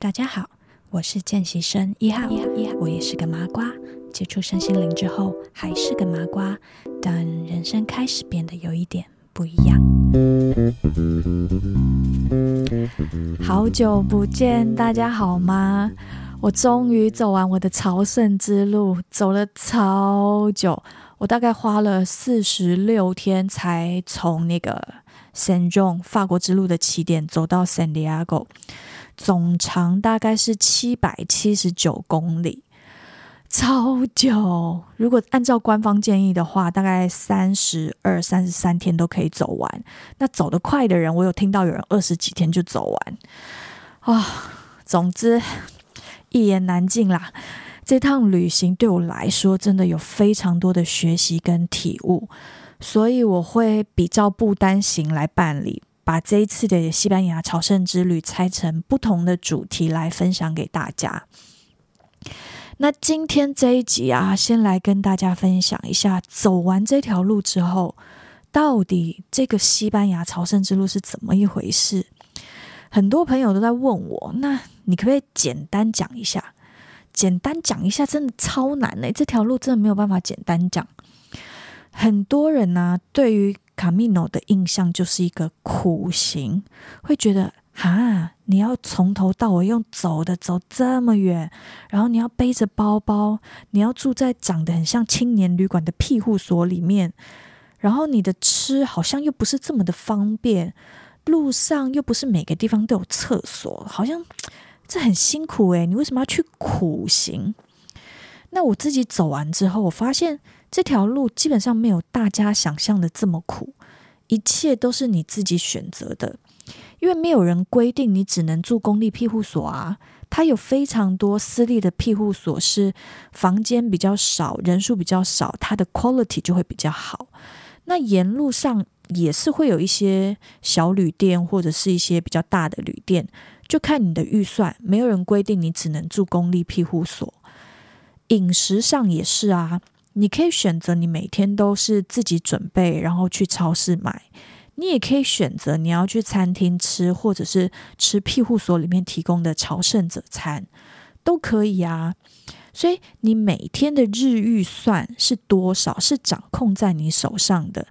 大家好，我是见习生一号，一号，我也是个麻瓜。接触身心灵之后，还是个麻瓜，但人生开始变得有一点不一样。好久不见，大家好吗？我终于走完我的朝圣之路，走了超久，我大概花了四十六天才从那个。圣容法国之路的起点走到圣地亚哥，总长大概是七百七十九公里，超久。如果按照官方建议的话，大概三十二、三十三天都可以走完。那走得快的人，我有听到有人二十几天就走完。啊、总之一言难尽啦。这趟旅行对我来说，真的有非常多的学习跟体悟。所以我会比照不单行来办理，把这一次的西班牙朝圣之旅拆成不同的主题来分享给大家。那今天这一集啊，先来跟大家分享一下，走完这条路之后，到底这个西班牙朝圣之路是怎么一回事？很多朋友都在问我，那你可不可以简单讲一下？简单讲一下，真的超难嘞，这条路真的没有办法简单讲。很多人呢、对于卡米诺的印象就是一个苦行，会觉得啊，你要从头到尾用走的走这么远，然后你要背着包包，你要住在长得很像青年旅馆的庇护所里面，然后你的吃好像又不是这么的方便，路上又不是每个地方都有厕所，好像这很辛苦诶，你为什么要去苦行？那我自己走完之后，我发现。这条路基本上没有大家想象的这么苦，一切都是你自己选择的，因为没有人规定你只能住公立庇护所啊。它有非常多私立的庇护所，是房间比较少，人数比较少，它的 quality 就会比较好。那沿路上也是会有一些小旅店，或者是一些比较大的旅店，就看你的预算。没有人规定你只能住公立庇护所。饮食上也是啊。你可以选择你每天都是自己准备，然后去超市买。你也可以选择你要去餐厅吃，或者是吃庇护所里面提供的朝圣者餐，都可以啊。所以你每天的日预算是多少，是掌控在你手上的。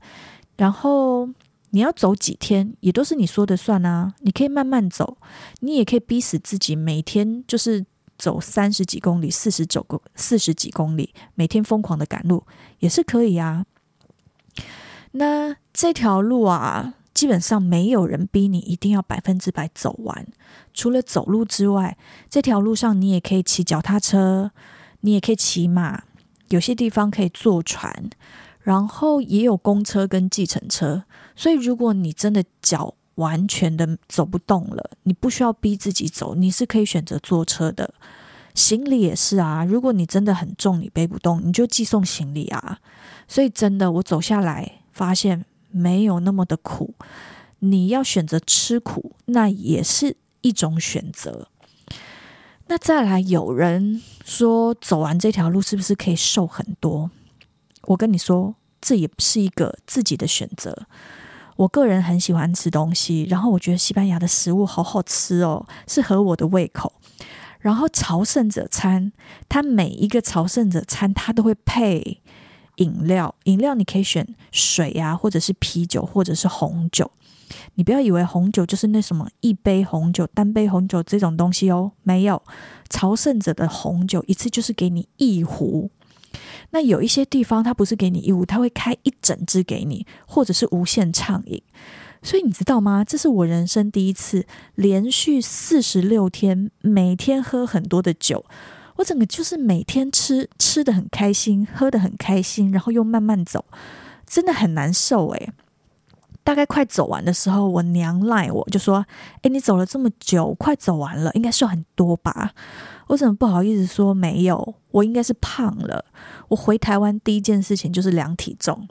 然后你要走几天，也都是你说的算啊。你可以慢慢走，你也可以逼死自己，每天就是。走三十几公里、四十九公四十几公里，每天疯狂的赶路也是可以啊。那这条路啊，基本上没有人逼你一定要百分之百走完。除了走路之外，这条路上你也可以骑脚踏车，你也可以骑马，有些地方可以坐船，然后也有公车跟计程车。所以如果你真的脚完全的走不动了，你不需要逼自己走，你是可以选择坐车的。行李也是啊，如果你真的很重，你背不动，你就寄送行李啊。所以真的，我走下来发现没有那么的苦。你要选择吃苦，那也是一种选择。那再来，有人说走完这条路是不是可以瘦很多？我跟你说，这也是一个自己的选择。我个人很喜欢吃东西，然后我觉得西班牙的食物好好吃哦，是合我的胃口。然后朝圣者餐，它每一个朝圣者餐，它都会配饮料，饮料你可以选水、啊，或者是啤酒，或者是红酒。你不要以为红酒就是那什么一杯红酒、单杯红酒这种东西哦，没有，朝圣者的红酒一次就是给你一壶。那有一些地方，他不是给你义务，他会开一整支给你，或者是无限畅饮。所以你知道吗？这是我人生第一次连续四十六天每天喝很多的酒，我整个就是每天吃吃得很开心，喝得很开心，然后又慢慢走，真的很难受诶。大概快走完的时候，我娘赖我就说：“诶，你走了这么久，快走完了，应该瘦很多吧？”我怎么不好意思说没有？我应该是胖了。我回台湾第一件事情就是量体重，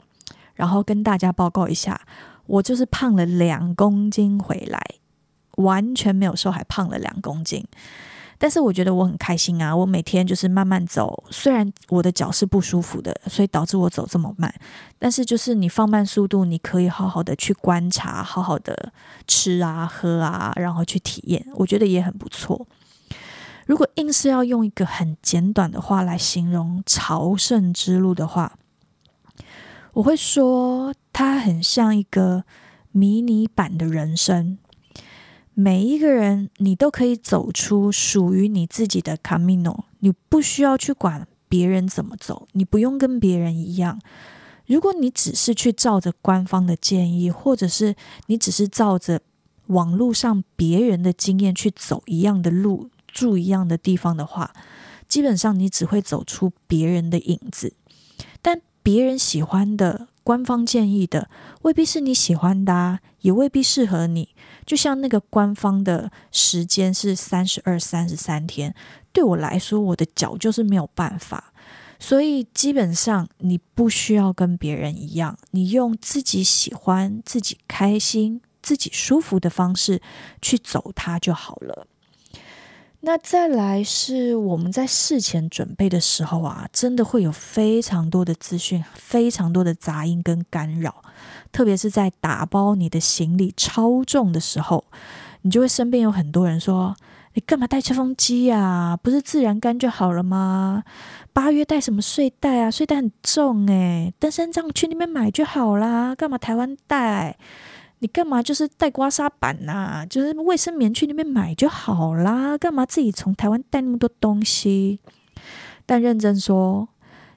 然后跟大家报告一下，我就是胖了两公斤回来，完全没有瘦，还胖了两公斤。但是我觉得我很开心啊！我每天就是慢慢走，虽然我的脚是不舒服的，所以导致我走这么慢。但是就是你放慢速度，你可以好好的去观察，好好的吃啊喝啊，然后去体验，我觉得也很不错。如果硬是要用一个很简短的话来形容朝圣之路的话，我会说它很像一个迷你版的人生。每一个人，你都可以走出属于你自己的 Camino，你不需要去管别人怎么走，你不用跟别人一样。如果你只是去照着官方的建议，或者是你只是照着网络上别人的经验去走一样的路，住一样的地方的话，基本上你只会走出别人的影子。但别人喜欢的、官方建议的，未必是你喜欢的，也未必适合你。就像那个官方的时间是三十二、三十三天，对我来说，我的脚就是没有办法。所以基本上，你不需要跟别人一样，你用自己喜欢、自己开心、自己舒服的方式去走它就好了。那再来是我们在事前准备的时候啊，真的会有非常多的资讯、非常多的杂音跟干扰。特别是在打包你的行李超重的时候，你就会身边有很多人说：“你干嘛带吹风机呀？不是自然干就好了吗？八月带什么睡袋啊？睡袋很重诶，登山杖去那边买就好啦，干嘛台湾带？你干嘛就是带刮痧板呐？就是卫生棉去那边买就好啦，干嘛自己从台湾带那么多东西？但认真说，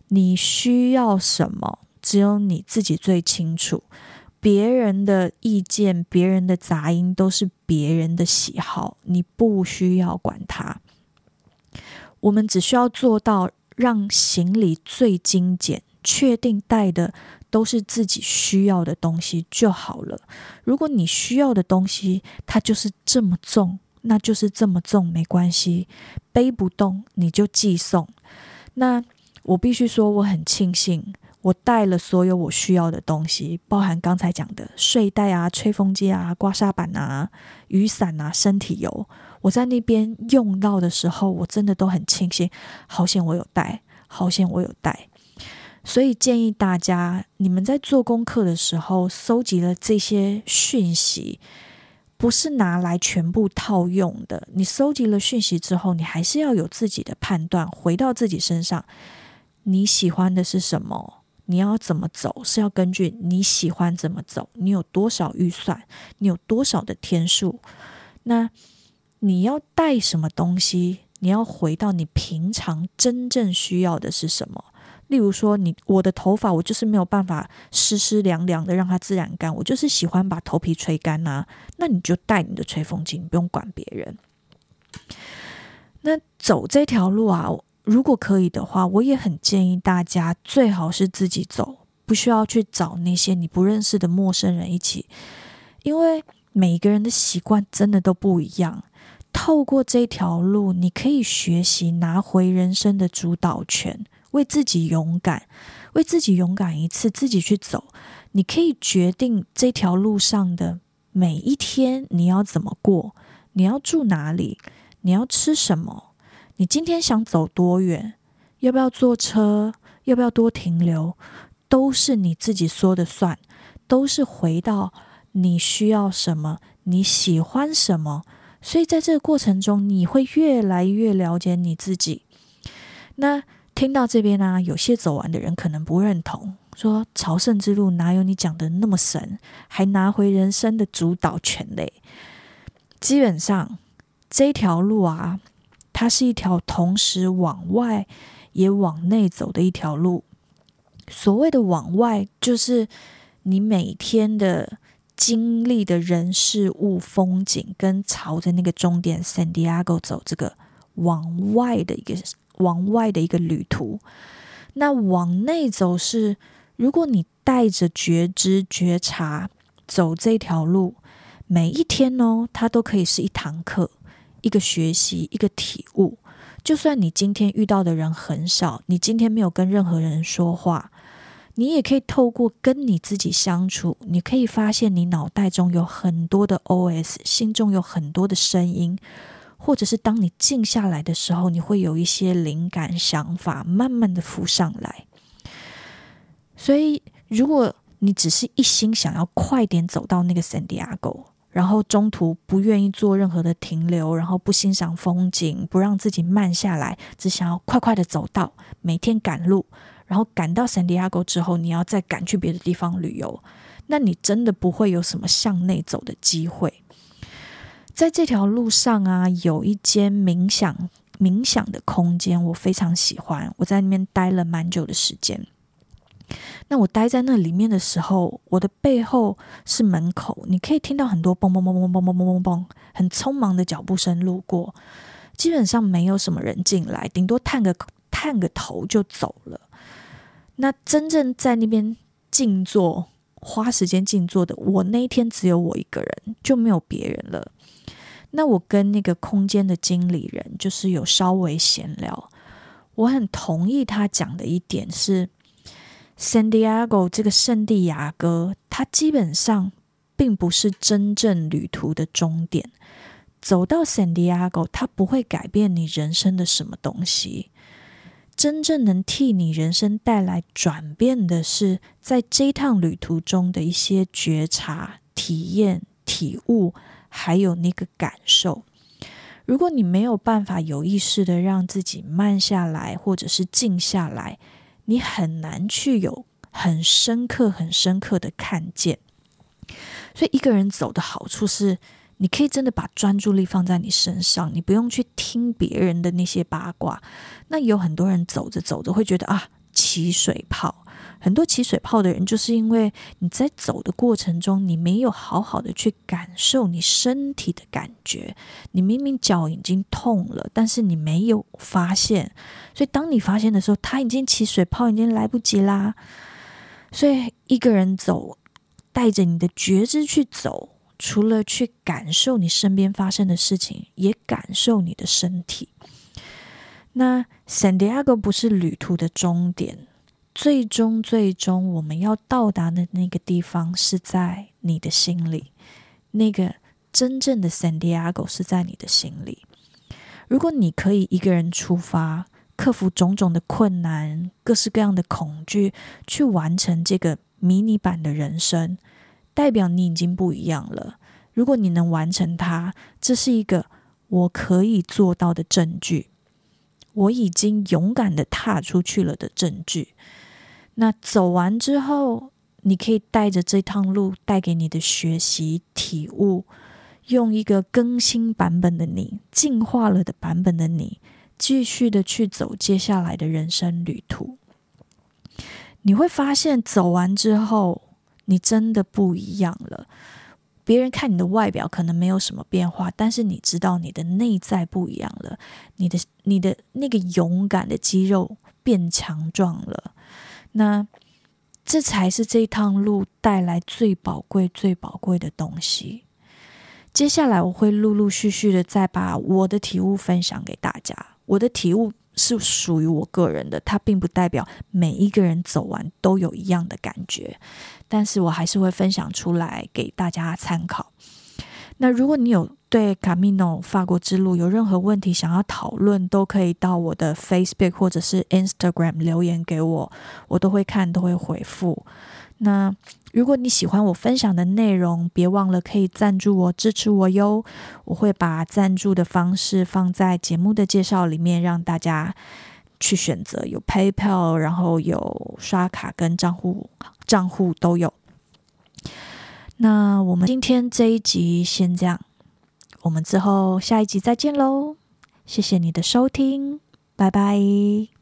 你需要什么？”只有你自己最清楚，别人的意见、别人的杂音都是别人的喜好，你不需要管它。我们只需要做到让行李最精简，确定带的都是自己需要的东西就好了。如果你需要的东西它就是这么重，那就是这么重，没关系，背不动你就寄送。那我必须说，我很庆幸。我带了所有我需要的东西，包含刚才讲的睡袋啊、吹风机啊、刮痧板啊、雨伞啊、身体油。我在那边用到的时候，我真的都很庆幸，好险我有带，好险我有带。所以建议大家，你们在做功课的时候，搜集了这些讯息，不是拿来全部套用的。你搜集了讯息之后，你还是要有自己的判断，回到自己身上，你喜欢的是什么？你要怎么走，是要根据你喜欢怎么走，你有多少预算，你有多少的天数，那你要带什么东西？你要回到你平常真正需要的是什么？例如说你，我的头发，我就是没有办法湿湿凉凉的让它自然干，我就是喜欢把头皮吹干呐。那你就带你的吹风机，你不用管别人。那走这条路啊。如果可以的话，我也很建议大家最好是自己走，不需要去找那些你不认识的陌生人一起，因为每个人的习惯真的都不一样。透过这条路，你可以学习拿回人生的主导权，为自己勇敢，为自己勇敢一次，自己去走。你可以决定这条路上的每一天你要怎么过，你要住哪里，你要吃什么。你今天想走多远？要不要坐车？要不要多停留？都是你自己说的算，都是回到你需要什么，你喜欢什么。所以在这个过程中，你会越来越了解你自己。那听到这边呢、有些走完的人可能不认同，说朝圣之路哪有你讲的那么神，还拿回人生的主导权嘞？基本上这条路啊。它是一条同时往外也往内走的一条路。所谓的往外，就是你每天的经历的人事物、风景，跟朝着那个终点 San Diego 走这个往外的一个往外的一个旅途。那往内走是，如果你带着觉知、觉察走这条路，每一天哦，它都可以是一堂课。一个学习，一个体悟。就算你今天遇到的人很少，你今天没有跟任何人说话，你也可以透过跟你自己相处，你可以发现你脑袋中有很多的 OS，心中有很多的声音，或者是当你静下来的时候，你会有一些灵感、想法慢慢的浮上来。所以，如果你只是一心想要快点走到那个圣地亚哥，然后中途不愿意做任何的停留，然后不欣赏风景，不让自己慢下来，只想要快快的走到，每天赶路，然后赶到圣地亚哥之后，你要再赶去别的地方旅游，那你真的不会有什么向内走的机会。在这条路上啊，有一间冥想冥想的空间，我非常喜欢，我在那边待了蛮久的时间。那我待在那里面的时候，我的背后是门口，你可以听到很多嘣嘣嘣嘣嘣嘣嘣嘣嘣，很匆忙的脚步声路过，基本上没有什么人进来，顶多探个探个头就走了。那真正在那边静坐、花时间静坐的，我那一天只有我一个人，就没有别人了。那我跟那个空间的经理人就是有稍微闲聊，我很同意他讲的一点是。圣地亚哥这个圣地亚哥，它基本上并不是真正旅途的终点。走到圣地亚哥，它不会改变你人生的什么东西。真正能替你人生带来转变的是，在这趟旅途中的一些觉察、体验、体悟，还有那个感受。如果你没有办法有意识的让自己慢下来，或者是静下来，你很难去有很深刻、很深刻的看见，所以一个人走的好处是，你可以真的把专注力放在你身上，你不用去听别人的那些八卦。那有很多人走着走着会觉得啊，起水泡。很多起水泡的人，就是因为你在走的过程中，你没有好好的去感受你身体的感觉。你明明脚已经痛了，但是你没有发现。所以当你发现的时候，它已经起水泡，已经来不及啦。所以一个人走，带着你的觉知去走，除了去感受你身边发生的事情，也感受你的身体。那圣地亚哥不是旅途的终点。最终，最终，我们要到达的那个地方是在你的心里。那个真正的圣地亚哥是在你的心里。如果你可以一个人出发，克服种种的困难、各式各样的恐惧，去完成这个迷你版的人生，代表你已经不一样了。如果你能完成它，这是一个我可以做到的证据。我已经勇敢地踏出去了的证据。那走完之后，你可以带着这趟路带给你的学习体悟，用一个更新版本的你、进化了的版本的你，继续的去走接下来的人生旅途。你会发现，走完之后，你真的不一样了。别人看你的外表可能没有什么变化，但是你知道你的内在不一样了，你的你的那个勇敢的肌肉变强壮了。那这才是这趟路带来最宝贵、最宝贵的东西。接下来我会陆陆续续的再把我的体悟分享给大家。我的体悟是属于我个人的，它并不代表每一个人走完都有一样的感觉，但是我还是会分享出来给大家参考。那如果你有对 Camino 法国之路有任何问题想要讨论，都可以到我的 Facebook 或者是 Instagram 留言给我，我都会看，都会回复。那如果你喜欢我分享的内容，别忘了可以赞助我，支持我哟。我会把赞助的方式放在节目的介绍里面，让大家去选择，有 PayPal，然后有刷卡跟账户账户都有。那我们今天这一集先这样，我们之后下一集再见喽！谢谢你的收听，拜拜。